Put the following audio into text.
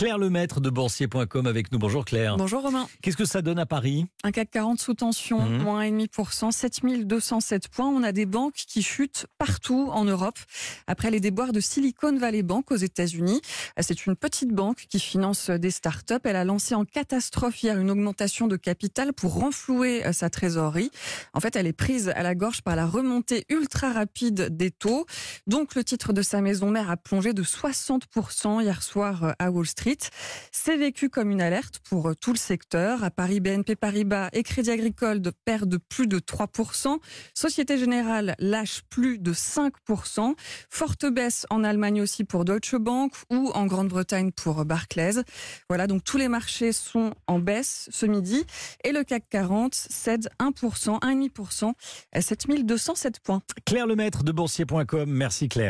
Claire Lemaître de boursier.com avec nous. Bonjour Claire. Bonjour Romain. Qu'est-ce que ça donne à Paris? Un CAC 40 sous tension, Mhm. moins 1,5%, 7207 points. On a des banques qui chutent partout en Europe après les déboires de Silicon Valley Bank aux États-Unis. C'est une petite banque qui finance des startups. Elle a lancé en catastrophe hier une augmentation de capital pour renflouer euh, sa trésorerie. En fait, elle est prise à la gorge par la remontée ultra rapide des taux. Donc, le titre de sa maison mère a plongé de 60% hier soir euh, à Wall Street. C'est vécu comme une alerte pour euh, tout le secteur. À Paris, BNP Paribas et Crédit Agricole de- perdent plus de 3%. Société Générale lâche plus de 5%. Forte baisse en Allemagne aussi pour Deutsche Bank ou en Grande-Bretagne pour Barclays. Voilà, donc tous les marchés sont en baisse ce midi et le CAC 40 cède 1%, 1,5% à 7207 points. Claire Lemaître de boursier.com. Merci Claire.